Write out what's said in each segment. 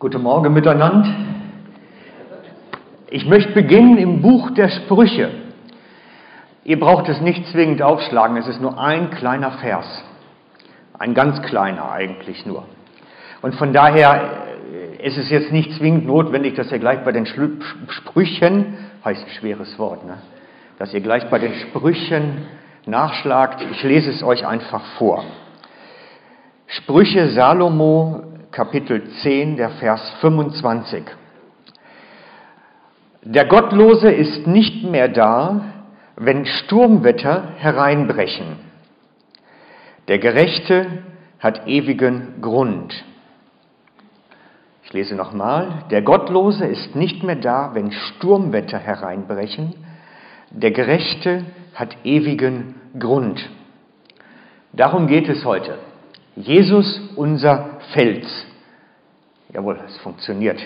Guten Morgen miteinander. Ich möchte beginnen im Buch der Sprüche. Ihr braucht es nicht zwingend aufschlagen, es ist nur ein kleiner Vers. Ein ganz kleiner eigentlich nur. Und von daher äh, ist es jetzt nicht zwingend notwendig, dass ihr gleich bei den Sprüchen, heißt ein schweres Wort, ne? dass ihr gleich bei den Sprüchen nachschlagt. Ich lese es euch einfach vor. Sprüche Salomo, Kapitel 10, der Vers 25. Der Gottlose ist nicht mehr da, wenn Sturmwetter hereinbrechen. Der Gerechte hat ewigen Grund. Ich lese nochmal. Der Gottlose ist nicht mehr da, wenn Sturmwetter hereinbrechen. Der Gerechte hat ewigen Grund. Darum geht es heute. Jesus, unser Fels. Jawohl, es funktioniert.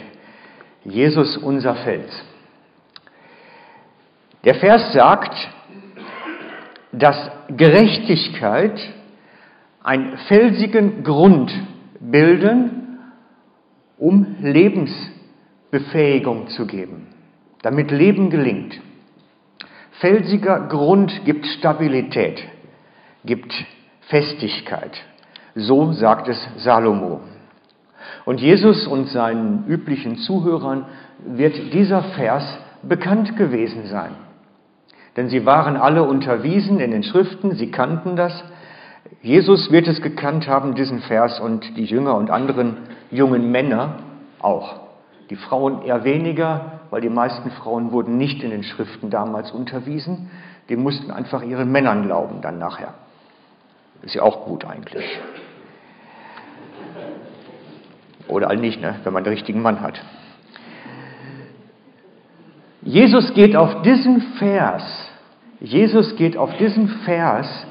Jesus, unser Fels. Der Vers sagt, dass Gerechtigkeit einen felsigen Grund bilden, um Lebensbefähigung zu geben, damit Leben gelingt. Felsiger Grund gibt Stabilität, gibt Festigkeit. So sagt es Salomo. Und Jesus und seinen üblichen Zuhörern wird dieser Vers bekannt gewesen sein. Denn sie waren alle unterwiesen in den Schriften, sie kannten das. Jesus wird es gekannt haben, diesen Vers, und die Jünger und anderen jungen Männer auch. Die Frauen eher weniger, weil die meisten Frauen wurden nicht in den Schriften damals unterwiesen. Die mussten einfach ihren Männern glauben dann nachher. Ist ja auch gut eigentlich. Oder all nicht, ne? wenn man den richtigen Mann hat. Jesus geht auf diesen Vers, Jesus geht auf diesen Vers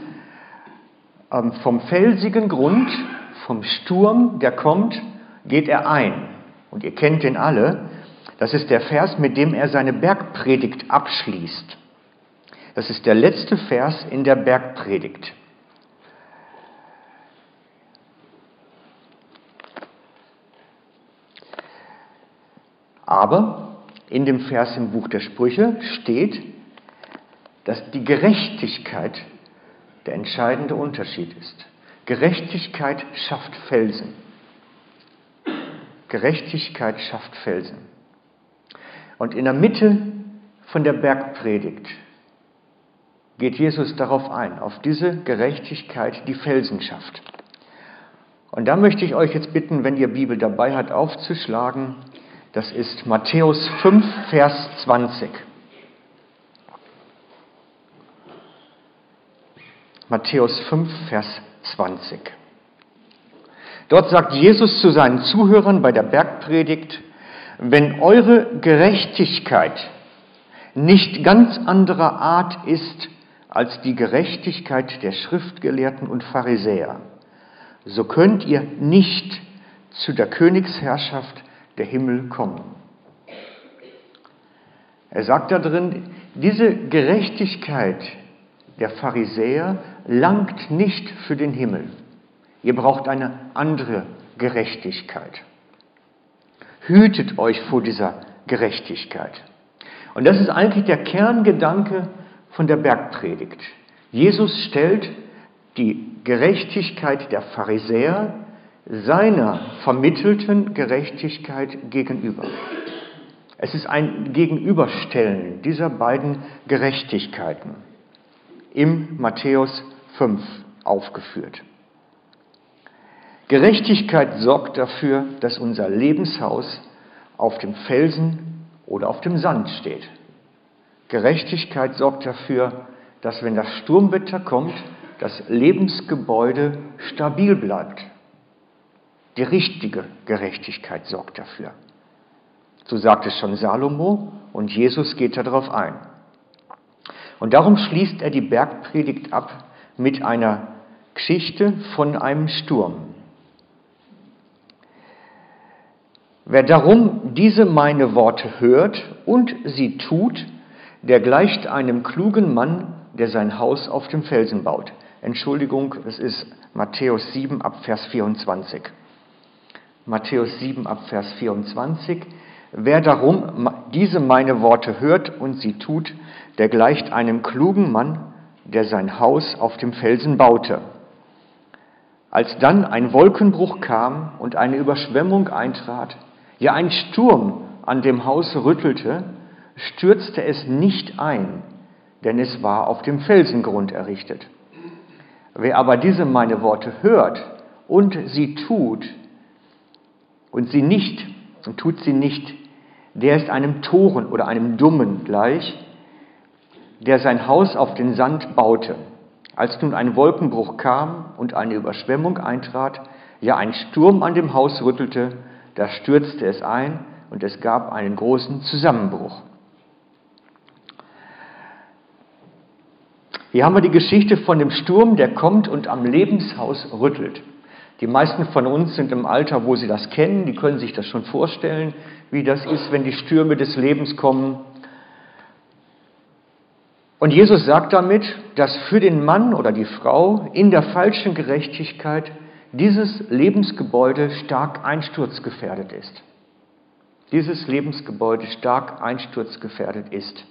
ähm, vom felsigen Grund, vom Sturm, der kommt, geht er ein. Und ihr kennt den alle. Das ist der Vers, mit dem er seine Bergpredigt abschließt. Das ist der letzte Vers in der Bergpredigt. Aber in dem Vers im Buch der Sprüche steht, dass die Gerechtigkeit der entscheidende Unterschied ist. Gerechtigkeit schafft Felsen. Gerechtigkeit schafft Felsen. Und in der Mitte von der Bergpredigt geht Jesus darauf ein, auf diese Gerechtigkeit, die Felsen schafft. Und da möchte ich euch jetzt bitten, wenn ihr Bibel dabei habt, aufzuschlagen das ist Matthäus 5, Vers 20. Matthäus 5, Vers 20. Dort sagt Jesus zu seinen Zuhörern bei der Bergpredigt, wenn eure Gerechtigkeit nicht ganz anderer Art ist als die Gerechtigkeit der Schriftgelehrten und Pharisäer, so könnt ihr nicht zu der Königsherrschaft der Himmel kommen. Er sagt da drin, diese Gerechtigkeit der Pharisäer langt nicht für den Himmel. Ihr braucht eine andere Gerechtigkeit. Hütet euch vor dieser Gerechtigkeit. Und das ist eigentlich der Kerngedanke von der Bergpredigt. Jesus stellt die Gerechtigkeit der Pharisäer seiner vermittelten Gerechtigkeit gegenüber. Es ist ein Gegenüberstellen dieser beiden Gerechtigkeiten im Matthäus 5 aufgeführt. Gerechtigkeit sorgt dafür, dass unser Lebenshaus auf dem Felsen oder auf dem Sand steht. Gerechtigkeit sorgt dafür, dass wenn das Sturmwetter kommt, das Lebensgebäude stabil bleibt. Die richtige Gerechtigkeit sorgt dafür. So sagt es schon Salomo und Jesus geht darauf ein. Und darum schließt er die Bergpredigt ab mit einer Geschichte von einem Sturm. Wer darum diese meine Worte hört und sie tut, der gleicht einem klugen Mann, der sein Haus auf dem Felsen baut. Entschuldigung, es ist Matthäus 7 ab Vers 24. Matthäus 7 ab Vers 24. Wer darum diese meine Worte hört und sie tut, der gleicht einem klugen Mann, der sein Haus auf dem Felsen baute. Als dann ein Wolkenbruch kam und eine Überschwemmung eintrat, ja ein Sturm an dem Haus rüttelte, stürzte es nicht ein, denn es war auf dem Felsengrund errichtet. Wer aber diese meine Worte hört und sie tut, und sie nicht, und tut sie nicht, der ist einem Toren oder einem Dummen gleich, der sein Haus auf den Sand baute. Als nun ein Wolkenbruch kam und eine Überschwemmung eintrat, ja ein Sturm an dem Haus rüttelte, da stürzte es ein und es gab einen großen Zusammenbruch. Hier haben wir die Geschichte von dem Sturm, der kommt und am Lebenshaus rüttelt. Die meisten von uns sind im Alter, wo sie das kennen, die können sich das schon vorstellen, wie das ist, wenn die Stürme des Lebens kommen. Und Jesus sagt damit, dass für den Mann oder die Frau in der falschen Gerechtigkeit dieses Lebensgebäude stark einsturzgefährdet ist. Dieses Lebensgebäude stark einsturzgefährdet ist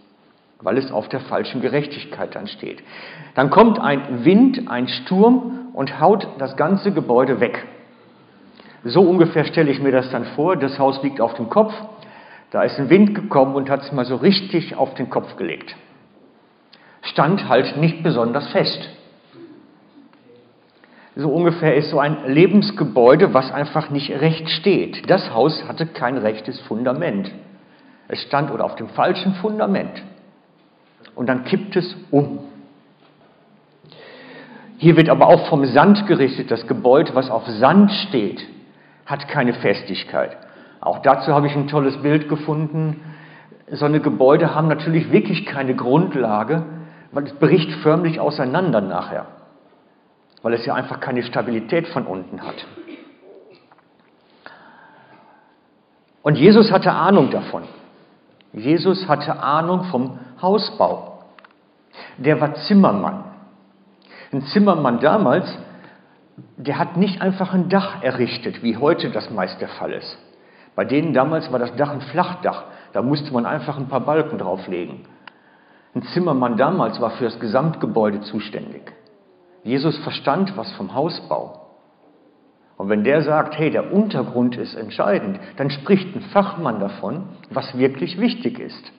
weil es auf der falschen Gerechtigkeit dann steht. Dann kommt ein Wind, ein Sturm und haut das ganze Gebäude weg. So ungefähr stelle ich mir das dann vor. Das Haus liegt auf dem Kopf. Da ist ein Wind gekommen und hat es mal so richtig auf den Kopf gelegt. Stand halt nicht besonders fest. So ungefähr ist so ein Lebensgebäude, was einfach nicht recht steht. Das Haus hatte kein rechtes Fundament. Es stand oder auf dem falschen Fundament und dann kippt es um. Hier wird aber auch vom Sand gerichtet. Das Gebäude, was auf Sand steht, hat keine Festigkeit. Auch dazu habe ich ein tolles Bild gefunden. So eine Gebäude haben natürlich wirklich keine Grundlage, weil es bricht förmlich auseinander nachher, weil es ja einfach keine Stabilität von unten hat. Und Jesus hatte Ahnung davon. Jesus hatte Ahnung vom Hausbau. Der war Zimmermann. Ein Zimmermann damals, der hat nicht einfach ein Dach errichtet, wie heute das meist der Fall ist. Bei denen damals war das Dach ein Flachdach. Da musste man einfach ein paar Balken drauflegen. Ein Zimmermann damals war für das Gesamtgebäude zuständig. Jesus verstand was vom Hausbau. Und wenn der sagt, hey, der Untergrund ist entscheidend, dann spricht ein Fachmann davon, was wirklich wichtig ist.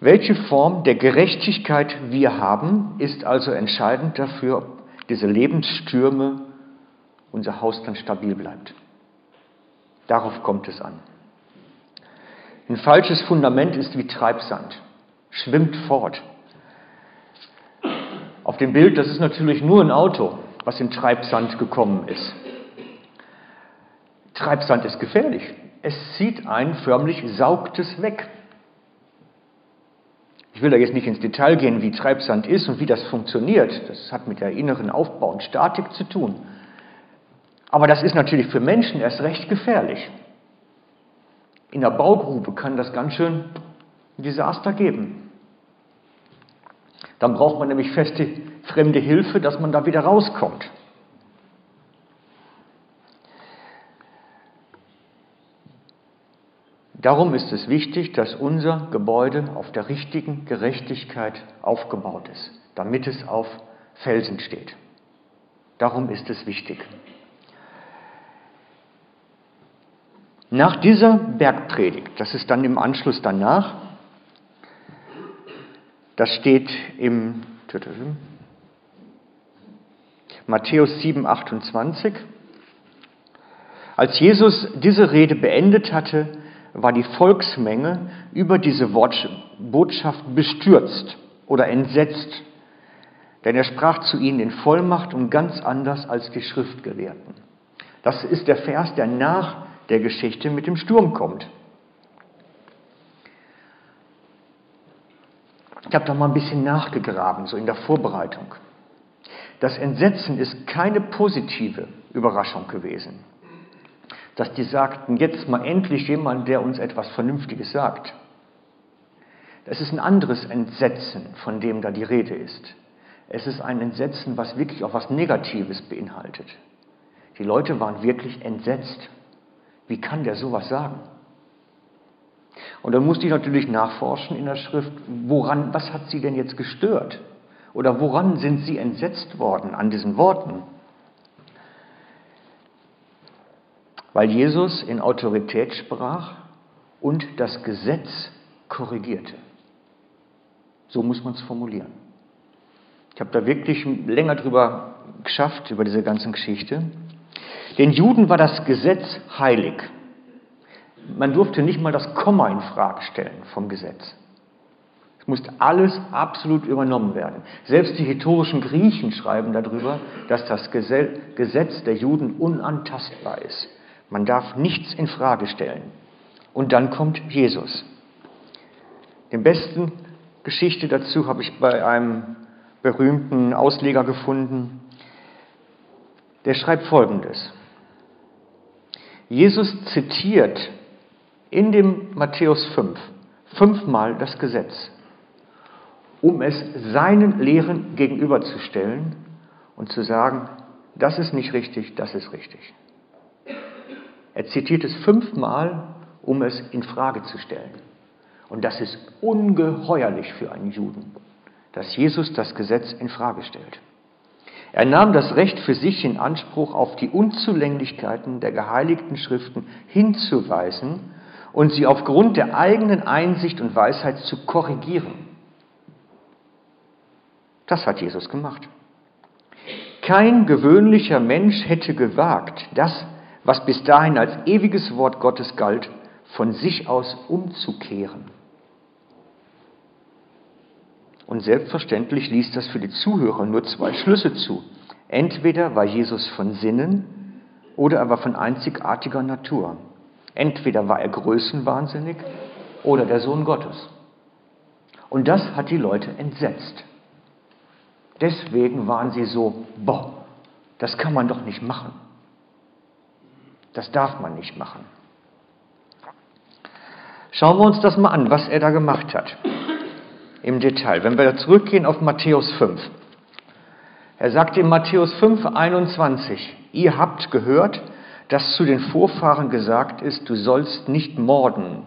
Welche Form der Gerechtigkeit wir haben, ist also entscheidend dafür, ob diese Lebensstürme unser Haus dann stabil bleibt. Darauf kommt es an. Ein falsches Fundament ist wie Treibsand, schwimmt fort. Auf dem Bild, das ist natürlich nur ein Auto, was in Treibsand gekommen ist. Treibsand ist gefährlich. Es zieht ein, förmlich saugt es weg. Ich will da jetzt nicht ins Detail gehen, wie Treibsand ist und wie das funktioniert. Das hat mit der inneren Aufbau und Statik zu tun. Aber das ist natürlich für Menschen erst recht gefährlich. In der Baugrube kann das ganz schön Desaster geben. Dann braucht man nämlich feste fremde Hilfe, dass man da wieder rauskommt. Darum ist es wichtig, dass unser Gebäude auf der richtigen Gerechtigkeit aufgebaut ist, damit es auf Felsen steht. Darum ist es wichtig. Nach dieser Bergpredigt, das ist dann im Anschluss danach, das steht im Matthäus 7, 28. Als Jesus diese Rede beendet hatte, war die Volksmenge über diese Botschaft bestürzt oder entsetzt, denn er sprach zu ihnen in Vollmacht und ganz anders als die Schriftgelehrten. Das ist der Vers, der nach der Geschichte mit dem Sturm kommt. Ich habe da mal ein bisschen nachgegraben, so in der Vorbereitung. Das Entsetzen ist keine positive Überraschung gewesen dass die sagten, jetzt mal endlich jemand, der uns etwas Vernünftiges sagt. Das ist ein anderes Entsetzen, von dem da die Rede ist. Es ist ein Entsetzen, was wirklich auch was Negatives beinhaltet. Die Leute waren wirklich entsetzt. Wie kann der sowas sagen? Und dann musste ich natürlich nachforschen in der Schrift, woran, was hat sie denn jetzt gestört? Oder woran sind sie entsetzt worden an diesen Worten? Weil Jesus in Autorität sprach und das Gesetz korrigierte. So muss man es formulieren. Ich habe da wirklich länger drüber geschafft, über diese ganze Geschichte. Den Juden war das Gesetz heilig. Man durfte nicht mal das Komma in Frage stellen vom Gesetz. Es musste alles absolut übernommen werden. Selbst die historischen Griechen schreiben darüber, dass das Gesetz der Juden unantastbar ist. Man darf nichts in Frage stellen. Und dann kommt Jesus. Den besten Geschichte dazu habe ich bei einem berühmten Ausleger gefunden. Der schreibt Folgendes. Jesus zitiert in dem Matthäus 5 fünfmal das Gesetz, um es seinen Lehren gegenüberzustellen und zu sagen, das ist nicht richtig, das ist richtig. Er zitiert es fünfmal, um es in Frage zu stellen. Und das ist ungeheuerlich für einen Juden, dass Jesus das Gesetz in Frage stellt. Er nahm das Recht für sich in Anspruch, auf die Unzulänglichkeiten der geheiligten Schriften hinzuweisen und sie aufgrund der eigenen Einsicht und Weisheit zu korrigieren. Das hat Jesus gemacht. Kein gewöhnlicher Mensch hätte gewagt, das, was bis dahin als ewiges Wort Gottes galt, von sich aus umzukehren. Und selbstverständlich ließ das für die Zuhörer nur zwei Schlüsse zu. Entweder war Jesus von Sinnen oder er war von einzigartiger Natur. Entweder war er größenwahnsinnig oder der Sohn Gottes. Und das hat die Leute entsetzt. Deswegen waren sie so, boah, das kann man doch nicht machen. Das darf man nicht machen. Schauen wir uns das mal an, was er da gemacht hat im Detail. Wenn wir zurückgehen auf Matthäus 5. Er sagt in Matthäus 5, 21, ihr habt gehört, dass zu den Vorfahren gesagt ist, du sollst nicht morden.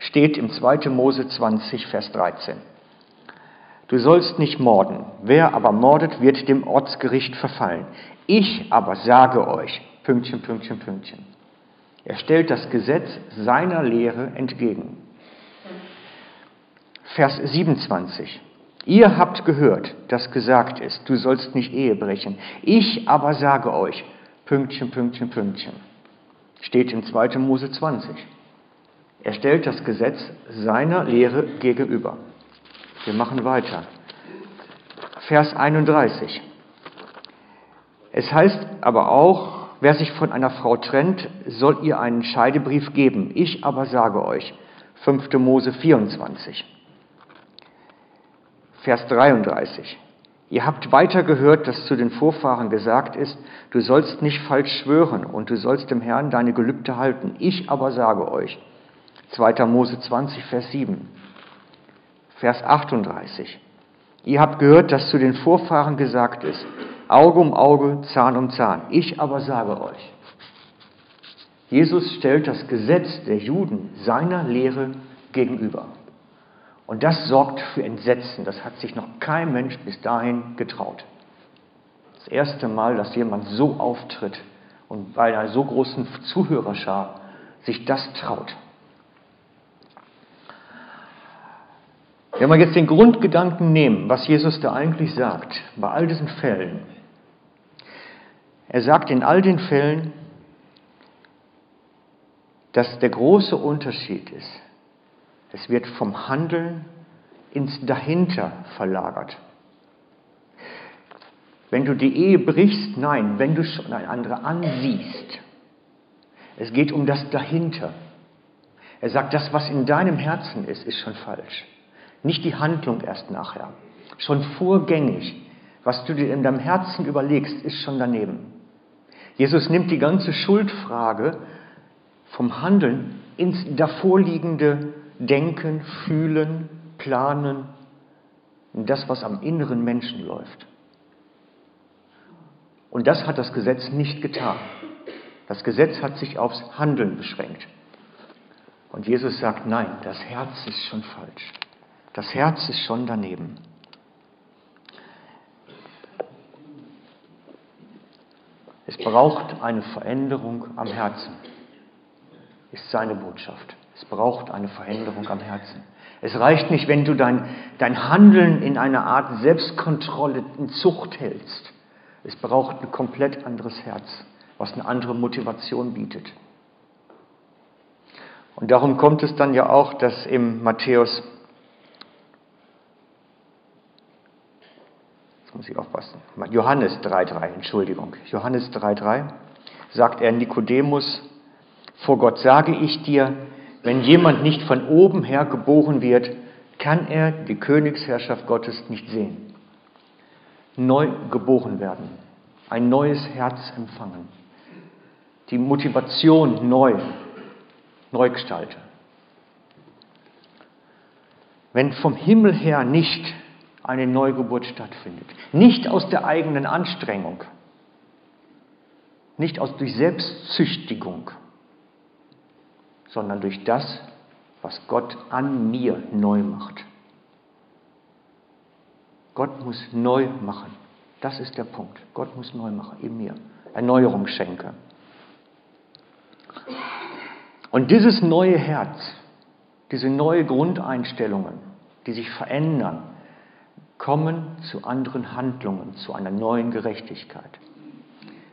Steht im 2. Mose 20, Vers 13. Du sollst nicht morden. Wer aber mordet, wird dem Ortsgericht verfallen. Ich aber sage euch, Pünktchen, Pünktchen, Pünktchen. Er stellt das Gesetz seiner Lehre entgegen. Vers 27. Ihr habt gehört, dass gesagt ist, du sollst nicht Ehe brechen. Ich aber sage euch, Pünktchen, Pünktchen, Pünktchen. Steht in 2. Mose 20. Er stellt das Gesetz seiner Lehre gegenüber. Wir machen weiter. Vers 31. Es heißt aber auch, wer sich von einer Frau trennt, soll ihr einen Scheidebrief geben. Ich aber sage euch, 5. Mose 24. Vers 33. Ihr habt weiter gehört, dass zu den Vorfahren gesagt ist, du sollst nicht falsch schwören und du sollst dem Herrn deine Gelübde halten. Ich aber sage euch. 2. Mose 20, Vers 7. Vers 38. Ihr habt gehört, dass zu den Vorfahren gesagt ist, Auge um Auge, Zahn um Zahn. Ich aber sage euch. Jesus stellt das Gesetz der Juden seiner Lehre gegenüber. Und das sorgt für Entsetzen. Das hat sich noch kein Mensch bis dahin getraut. Das erste Mal, dass jemand so auftritt und bei einer so großen Zuhörerschar sich das traut. Wenn wir jetzt den Grundgedanken nehmen, was Jesus da eigentlich sagt, bei all diesen Fällen, er sagt in all den Fällen, dass der große Unterschied ist es wird vom Handeln ins Dahinter verlagert. Wenn du die Ehe brichst, nein, wenn du schon eine andere ansiehst. Es geht um das Dahinter. Er sagt, das, was in deinem Herzen ist, ist schon falsch. Nicht die Handlung erst nachher. Schon vorgängig. Was du dir in deinem Herzen überlegst, ist schon daneben. Jesus nimmt die ganze Schuldfrage vom Handeln ins davorliegende Denken, Fühlen, Planen, das, was am inneren Menschen läuft. Und das hat das Gesetz nicht getan. Das Gesetz hat sich aufs Handeln beschränkt. Und Jesus sagt, nein, das Herz ist schon falsch. Das Herz ist schon daneben. Es braucht eine Veränderung am Herzen, ist seine Botschaft. Es braucht eine Veränderung am Herzen. Es reicht nicht, wenn du dein, dein Handeln in einer Art Selbstkontrolle, in Zucht hältst. Es braucht ein komplett anderes Herz, was eine andere Motivation bietet. Und darum kommt es dann ja auch, dass im Matthäus, jetzt muss ich aufpassen, Johannes 3,3, Entschuldigung, Johannes 3,3 sagt er Nikodemus, vor Gott sage ich dir, wenn jemand nicht von oben her geboren wird, kann er die Königsherrschaft Gottes nicht sehen. Neu geboren werden, ein neues Herz empfangen, die Motivation neu, neu gestalten. Wenn vom Himmel her nicht eine Neugeburt stattfindet, nicht aus der eigenen Anstrengung, nicht aus durch Selbstzüchtigung, sondern durch das, was Gott an mir neu macht. Gott muss neu machen. Das ist der Punkt. Gott muss neu machen in mir. Erneuerung schenke. Und dieses neue Herz, diese neue Grundeinstellungen, die sich verändern, kommen zu anderen Handlungen, zu einer neuen Gerechtigkeit.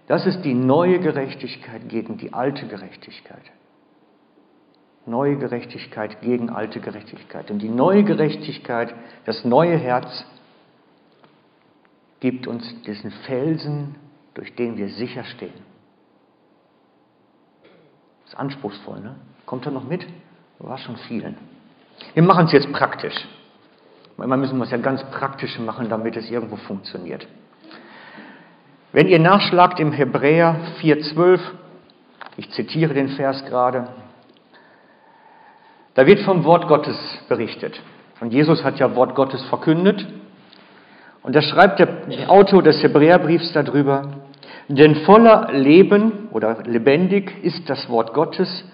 Das ist die neue Gerechtigkeit gegen die alte Gerechtigkeit. Neue Gerechtigkeit gegen alte Gerechtigkeit. Und die neue Gerechtigkeit, das neue Herz, gibt uns diesen Felsen, durch den wir sicher stehen. Das ist anspruchsvoll, ne? Kommt er noch mit? War schon vielen. Wir machen es jetzt praktisch. Manchmal müssen wir es ja ganz praktisch machen, damit es irgendwo funktioniert. Wenn ihr nachschlagt im Hebräer 4,12, ich zitiere den Vers gerade, da wird vom Wort Gottes berichtet. Und Jesus hat ja Wort Gottes verkündet. Und da schreibt der Autor des Hebräerbriefs darüber, denn voller Leben oder lebendig ist das Wort Gottes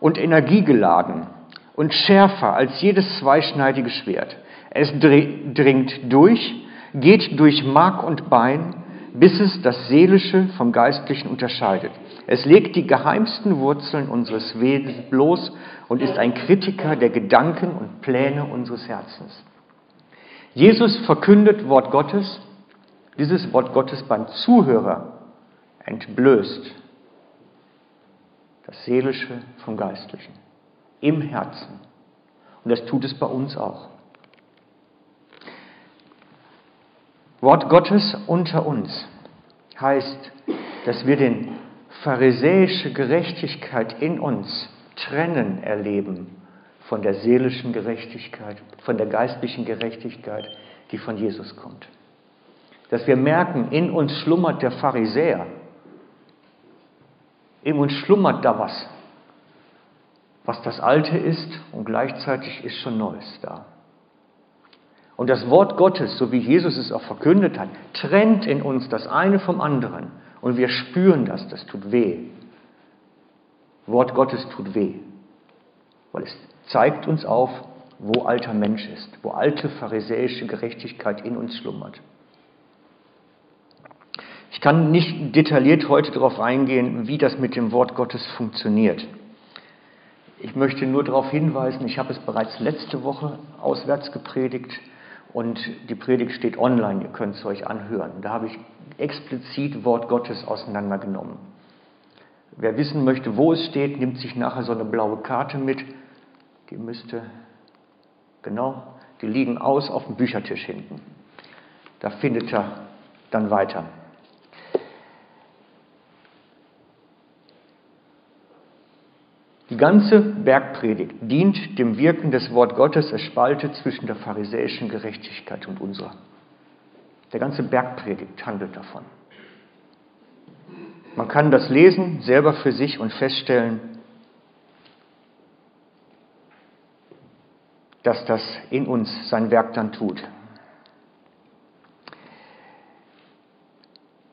und energiegeladen und schärfer als jedes zweischneidige Schwert. Es dringt durch, geht durch Mark und Bein, bis es das Seelische vom Geistlichen unterscheidet. Es legt die geheimsten Wurzeln unseres Wesens bloß und ist ein Kritiker der Gedanken und Pläne unseres Herzens. Jesus verkündet Wort Gottes, dieses Wort Gottes beim Zuhörer entblößt das Seelische vom Geistlichen im Herzen. Und das tut es bei uns auch. Wort Gottes unter uns heißt, dass wir den pharisäische Gerechtigkeit in uns trennen erleben von der seelischen Gerechtigkeit, von der geistlichen Gerechtigkeit, die von Jesus kommt. Dass wir merken, in uns schlummert der Pharisäer, in uns schlummert da was, was das Alte ist und gleichzeitig ist schon Neues da. Und das Wort Gottes, so wie Jesus es auch verkündet hat, trennt in uns das eine vom anderen. Und wir spüren das, das tut weh. Wort Gottes tut weh, weil es zeigt uns auf, wo alter Mensch ist, wo alte pharisäische Gerechtigkeit in uns schlummert. Ich kann nicht detailliert heute darauf eingehen, wie das mit dem Wort Gottes funktioniert. Ich möchte nur darauf hinweisen, ich habe es bereits letzte Woche auswärts gepredigt und die Predigt steht online, ihr könnt es euch anhören. Da habe ich explizit Wort Gottes auseinandergenommen. Wer wissen möchte, wo es steht, nimmt sich nachher so eine blaue Karte mit. Die müsste, genau, die liegen aus auf dem Büchertisch hinten. Da findet er dann weiter. Die ganze Bergpredigt dient dem Wirken des Wort Gottes, es spaltet zwischen der pharisäischen Gerechtigkeit und unserer. Der ganze Bergpredigt handelt davon. Man kann das lesen, selber für sich und feststellen, dass das in uns sein Werk dann tut.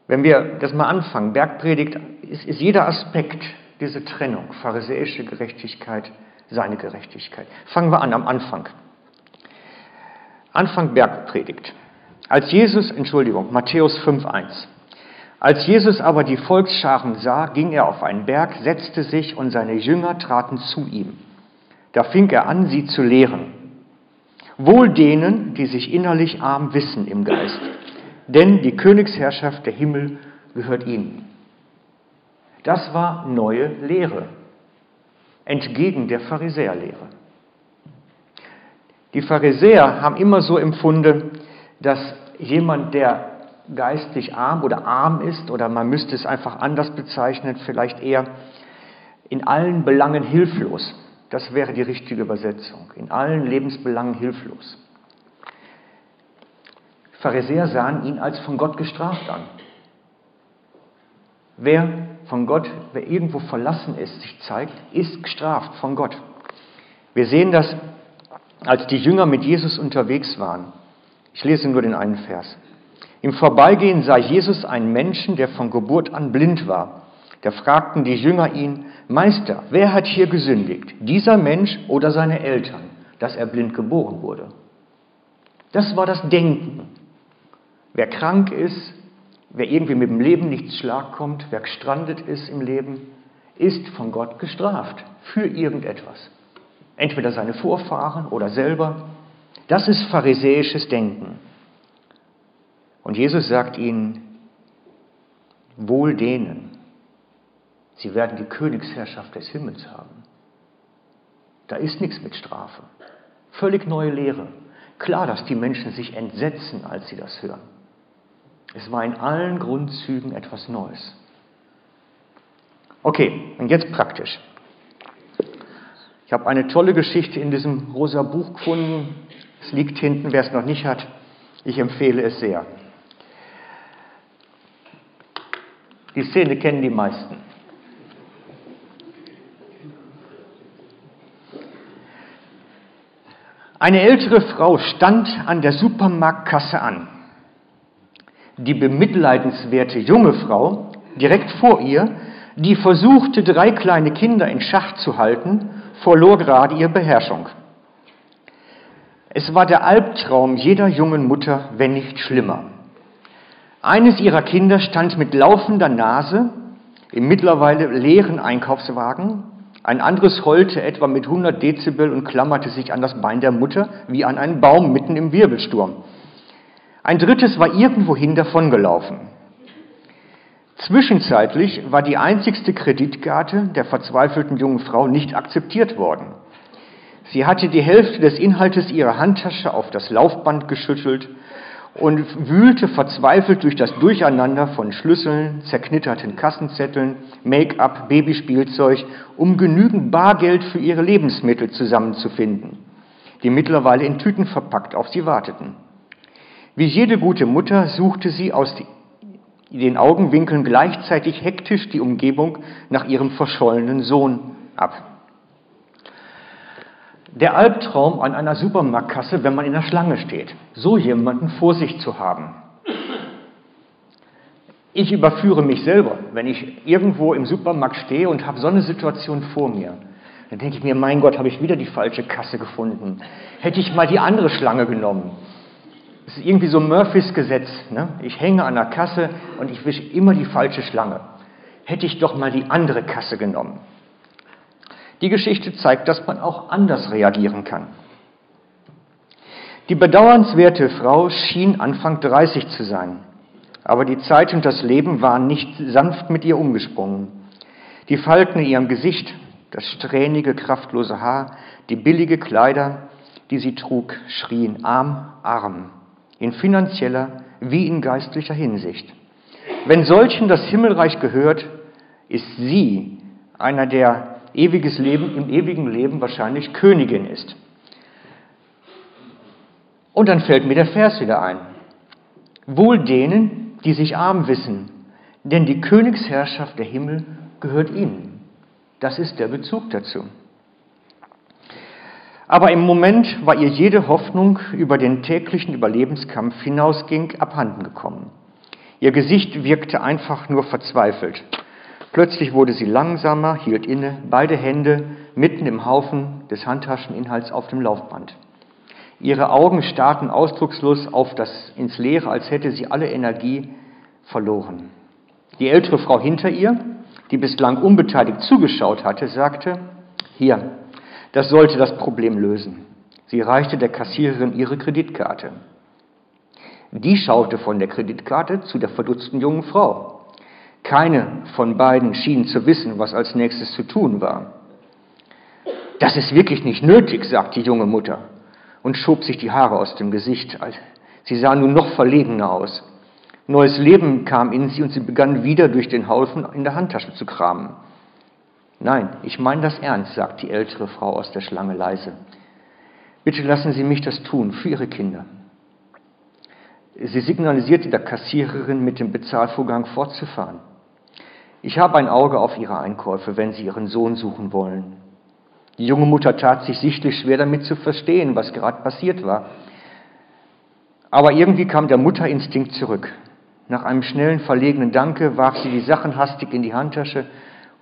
Wenn wir das mal anfangen, Bergpredigt, ist, ist jeder Aspekt diese Trennung, pharisäische Gerechtigkeit, seine Gerechtigkeit. Fangen wir an am Anfang. Anfang Bergpredigt. Als Jesus, Entschuldigung, Matthäus 5.1. Als Jesus aber die Volksscharen sah, ging er auf einen Berg, setzte sich und seine Jünger traten zu ihm. Da fing er an, sie zu lehren. Wohl denen, die sich innerlich arm wissen im Geist, denn die Königsherrschaft der Himmel gehört ihnen. Das war neue Lehre, entgegen der Pharisäerlehre. Die Pharisäer haben immer so empfunden, dass jemand, der geistlich arm oder arm ist, oder man müsste es einfach anders bezeichnen, vielleicht eher in allen Belangen hilflos. Das wäre die richtige Übersetzung. In allen Lebensbelangen hilflos. Pharisäer sahen ihn als von Gott gestraft an. Wer von Gott, wer irgendwo verlassen ist, sich zeigt, ist gestraft von Gott. Wir sehen das, als die Jünger mit Jesus unterwegs waren. Ich lese nur den einen Vers. Im Vorbeigehen sah Jesus einen Menschen, der von Geburt an blind war. Da fragten die Jünger ihn, Meister, wer hat hier gesündigt, dieser Mensch oder seine Eltern, dass er blind geboren wurde? Das war das Denken. Wer krank ist, wer irgendwie mit dem Leben nicht Schlag kommt, wer gestrandet ist im Leben, ist von Gott gestraft für irgendetwas. Entweder seine Vorfahren oder selber. Das ist pharisäisches Denken. Und Jesus sagt ihnen, wohl denen, sie werden die Königsherrschaft des Himmels haben. Da ist nichts mit Strafe. Völlig neue Lehre. Klar, dass die Menschen sich entsetzen, als sie das hören. Es war in allen Grundzügen etwas Neues. Okay, und jetzt praktisch. Ich habe eine tolle Geschichte in diesem rosa Buch gefunden. Es liegt hinten, wer es noch nicht hat. Ich empfehle es sehr. Die Szene kennen die meisten. Eine ältere Frau stand an der Supermarktkasse an. Die bemitleidenswerte junge Frau direkt vor ihr, die versuchte, drei kleine Kinder in Schach zu halten, verlor gerade ihre Beherrschung. Es war der Albtraum jeder jungen Mutter, wenn nicht schlimmer. Eines ihrer Kinder stand mit laufender Nase im mittlerweile leeren Einkaufswagen. Ein anderes heulte etwa mit 100 Dezibel und klammerte sich an das Bein der Mutter wie an einen Baum mitten im Wirbelsturm. Ein drittes war irgendwohin davongelaufen. Zwischenzeitlich war die einzigste Kreditkarte der verzweifelten jungen Frau nicht akzeptiert worden. Sie hatte die Hälfte des Inhaltes ihrer Handtasche auf das Laufband geschüttelt und wühlte verzweifelt durch das Durcheinander von Schlüsseln, zerknitterten Kassenzetteln, Make-up, Babyspielzeug, um genügend Bargeld für ihre Lebensmittel zusammenzufinden, die mittlerweile in Tüten verpackt auf sie warteten. Wie jede gute Mutter suchte sie aus den Augenwinkeln gleichzeitig hektisch die Umgebung nach ihrem verschollenen Sohn ab. Der Albtraum an einer Supermarktkasse, wenn man in der Schlange steht, so jemanden vor sich zu haben. Ich überführe mich selber, wenn ich irgendwo im Supermarkt stehe und habe so eine Situation vor mir. Dann denke ich mir, mein Gott, habe ich wieder die falsche Kasse gefunden. Hätte ich mal die andere Schlange genommen. Es ist irgendwie so Murphys Gesetz. Ne? Ich hänge an der Kasse und ich wische immer die falsche Schlange. Hätte ich doch mal die andere Kasse genommen. Die Geschichte zeigt, dass man auch anders reagieren kann. Die bedauernswerte Frau schien Anfang 30 zu sein, aber die Zeit und das Leben waren nicht sanft mit ihr umgesprungen. Die Falten in ihrem Gesicht, das strähnige, kraftlose Haar, die billige Kleider, die sie trug, schrien arm, arm, in finanzieller wie in geistlicher Hinsicht. Wenn solchen das Himmelreich gehört, ist sie einer der ewiges Leben, im ewigen Leben wahrscheinlich Königin ist. Und dann fällt mir der Vers wieder ein. Wohl denen, die sich arm wissen, denn die Königsherrschaft der Himmel gehört ihnen. Das ist der Bezug dazu. Aber im Moment war ihr jede Hoffnung über den täglichen Überlebenskampf hinausging, abhanden gekommen. Ihr Gesicht wirkte einfach nur verzweifelt. Plötzlich wurde sie langsamer, hielt inne, beide Hände mitten im Haufen des Handtascheninhalts auf dem Laufband. Ihre Augen starrten ausdruckslos auf das ins Leere, als hätte sie alle Energie verloren. Die ältere Frau hinter ihr, die bislang unbeteiligt zugeschaut hatte, sagte, hier, das sollte das Problem lösen. Sie reichte der Kassiererin ihre Kreditkarte. Die schaute von der Kreditkarte zu der verdutzten jungen Frau. Keine von beiden schien zu wissen, was als nächstes zu tun war. Das ist wirklich nicht nötig, sagte die junge Mutter und schob sich die Haare aus dem Gesicht. Sie sah nun noch verlegener aus. Neues Leben kam in sie und sie begann wieder durch den Haufen in der Handtasche zu kramen. Nein, ich meine das ernst, sagt die ältere Frau aus der Schlange leise. Bitte lassen Sie mich das tun für Ihre Kinder. Sie signalisierte der Kassiererin, mit dem Bezahlvorgang fortzufahren. Ich habe ein Auge auf Ihre Einkäufe, wenn Sie Ihren Sohn suchen wollen. Die junge Mutter tat sich sichtlich schwer damit zu verstehen, was gerade passiert war. Aber irgendwie kam der Mutterinstinkt zurück. Nach einem schnellen, verlegenen Danke warf sie die Sachen hastig in die Handtasche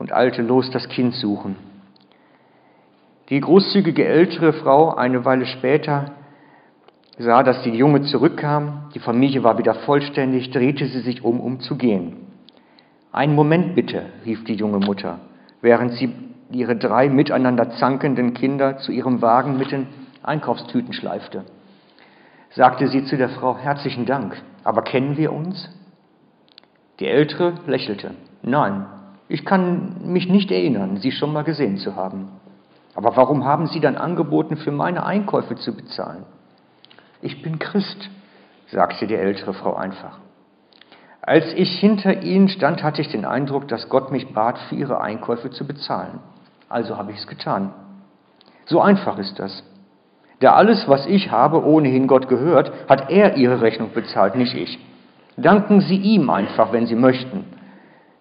und eilte los das Kind suchen. Die großzügige ältere Frau eine Weile später sah, dass die Junge zurückkam, die Familie war wieder vollständig, drehte sie sich um, um zu gehen. Einen Moment bitte, rief die junge Mutter, während sie ihre drei miteinander zankenden Kinder zu ihrem Wagen mit den Einkaufstüten schleifte. Sagte sie zu der Frau, herzlichen Dank, aber kennen wir uns? Die Ältere lächelte, nein, ich kann mich nicht erinnern, Sie schon mal gesehen zu haben. Aber warum haben Sie dann angeboten, für meine Einkäufe zu bezahlen? Ich bin Christ, sagte die ältere Frau einfach. Als ich hinter ihnen stand, hatte ich den Eindruck, dass Gott mich bat, für ihre Einkäufe zu bezahlen. Also habe ich es getan. So einfach ist das. Da alles, was ich habe, ohnehin Gott gehört, hat er ihre Rechnung bezahlt, nicht ich. Danken Sie ihm einfach, wenn Sie möchten.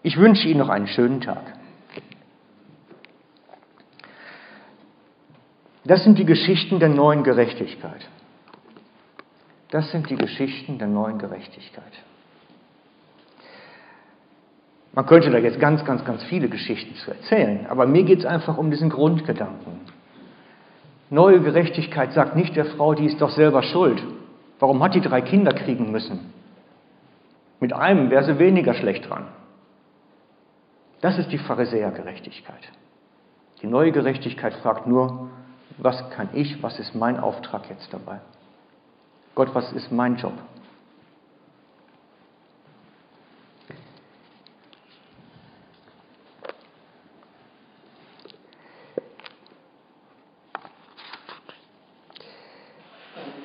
Ich wünsche Ihnen noch einen schönen Tag. Das sind die Geschichten der neuen Gerechtigkeit. Das sind die Geschichten der neuen Gerechtigkeit. Man könnte da jetzt ganz, ganz, ganz viele Geschichten zu erzählen, aber mir geht es einfach um diesen Grundgedanken. Neue Gerechtigkeit sagt nicht der Frau, die ist doch selber schuld. Warum hat die drei Kinder kriegen müssen? Mit einem wäre sie weniger schlecht dran. Das ist die Pharisäergerechtigkeit. Die neue Gerechtigkeit fragt nur, was kann ich, was ist mein Auftrag jetzt dabei? Gott, was ist mein Job?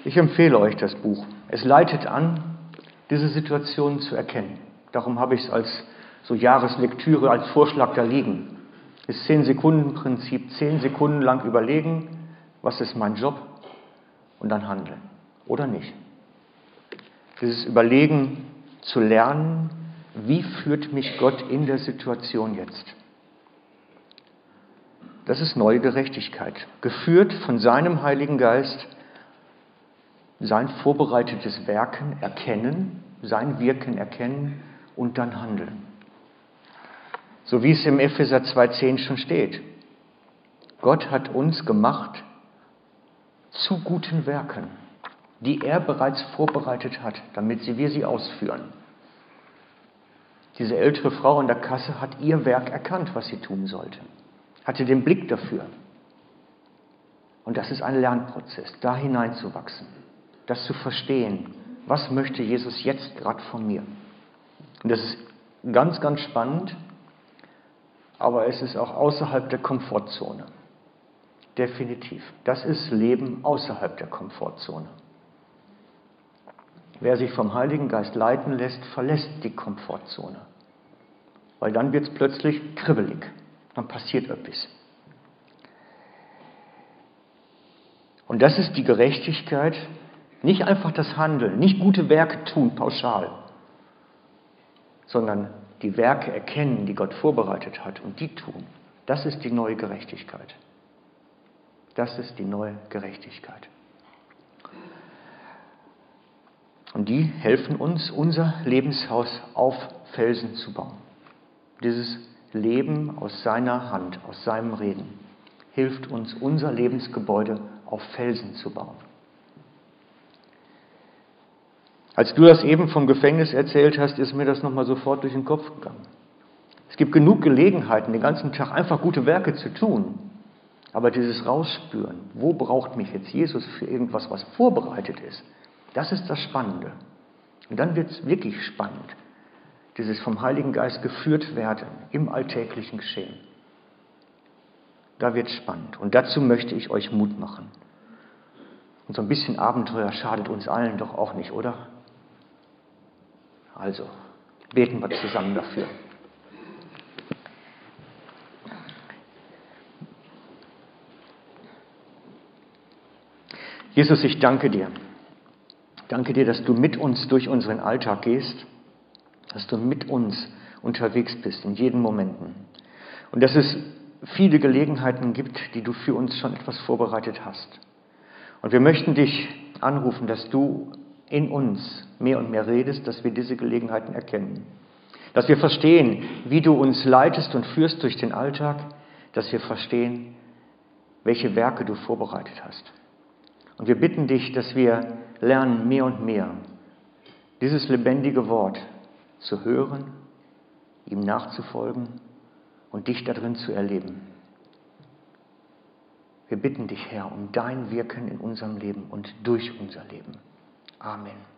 Ich empfehle euch das Buch. Es leitet an, diese Situation zu erkennen. Darum habe ich es als so Jahreslektüre, als Vorschlag da liegen. Das zehn Sekunden Prinzip, zehn Sekunden lang überlegen, was ist mein Job und dann handeln oder nicht. Dieses Überlegen zu lernen, wie führt mich Gott in der Situation jetzt? Das ist neue Gerechtigkeit, geführt von seinem Heiligen Geist sein vorbereitetes Werken erkennen, sein Wirken erkennen und dann handeln. So wie es im Epheser 2.10 schon steht. Gott hat uns gemacht zu guten Werken, die er bereits vorbereitet hat, damit wir sie ausführen. Diese ältere Frau in der Kasse hat ihr Werk erkannt, was sie tun sollte, hatte den Blick dafür. Und das ist ein Lernprozess, da hineinzuwachsen das zu verstehen. Was möchte Jesus jetzt gerade von mir? Und das ist ganz, ganz spannend, aber es ist auch außerhalb der Komfortzone. Definitiv. Das ist Leben außerhalb der Komfortzone. Wer sich vom Heiligen Geist leiten lässt, verlässt die Komfortzone. Weil dann wird es plötzlich kribbelig. Dann passiert etwas. Und das ist die Gerechtigkeit, nicht einfach das Handeln, nicht gute Werke tun pauschal, sondern die Werke erkennen, die Gott vorbereitet hat und die tun. Das ist die neue Gerechtigkeit. Das ist die neue Gerechtigkeit. Und die helfen uns, unser Lebenshaus auf Felsen zu bauen. Dieses Leben aus seiner Hand, aus seinem Reden, hilft uns, unser Lebensgebäude auf Felsen zu bauen. Als du das eben vom Gefängnis erzählt hast, ist mir das nochmal sofort durch den Kopf gegangen. Es gibt genug Gelegenheiten, den ganzen Tag einfach gute Werke zu tun. Aber dieses Rausspüren, wo braucht mich jetzt Jesus für irgendwas, was vorbereitet ist, das ist das Spannende. Und dann wird es wirklich spannend, dieses vom Heiligen Geist geführt werden im alltäglichen Geschehen. Da wird es spannend. Und dazu möchte ich euch Mut machen. Und so ein bisschen Abenteuer schadet uns allen doch auch nicht, oder? Also, beten wir zusammen dafür. Jesus, ich danke dir. Danke dir, dass du mit uns durch unseren Alltag gehst, dass du mit uns unterwegs bist in jeden Momenten. Und dass es viele Gelegenheiten gibt, die du für uns schon etwas vorbereitet hast. Und wir möchten dich anrufen, dass du in uns mehr und mehr redest, dass wir diese Gelegenheiten erkennen. Dass wir verstehen, wie du uns leitest und führst durch den Alltag, dass wir verstehen, welche Werke du vorbereitet hast. Und wir bitten dich, dass wir lernen mehr und mehr, dieses lebendige Wort zu hören, ihm nachzufolgen und dich darin zu erleben. Wir bitten dich, Herr, um dein Wirken in unserem Leben und durch unser Leben. Amen.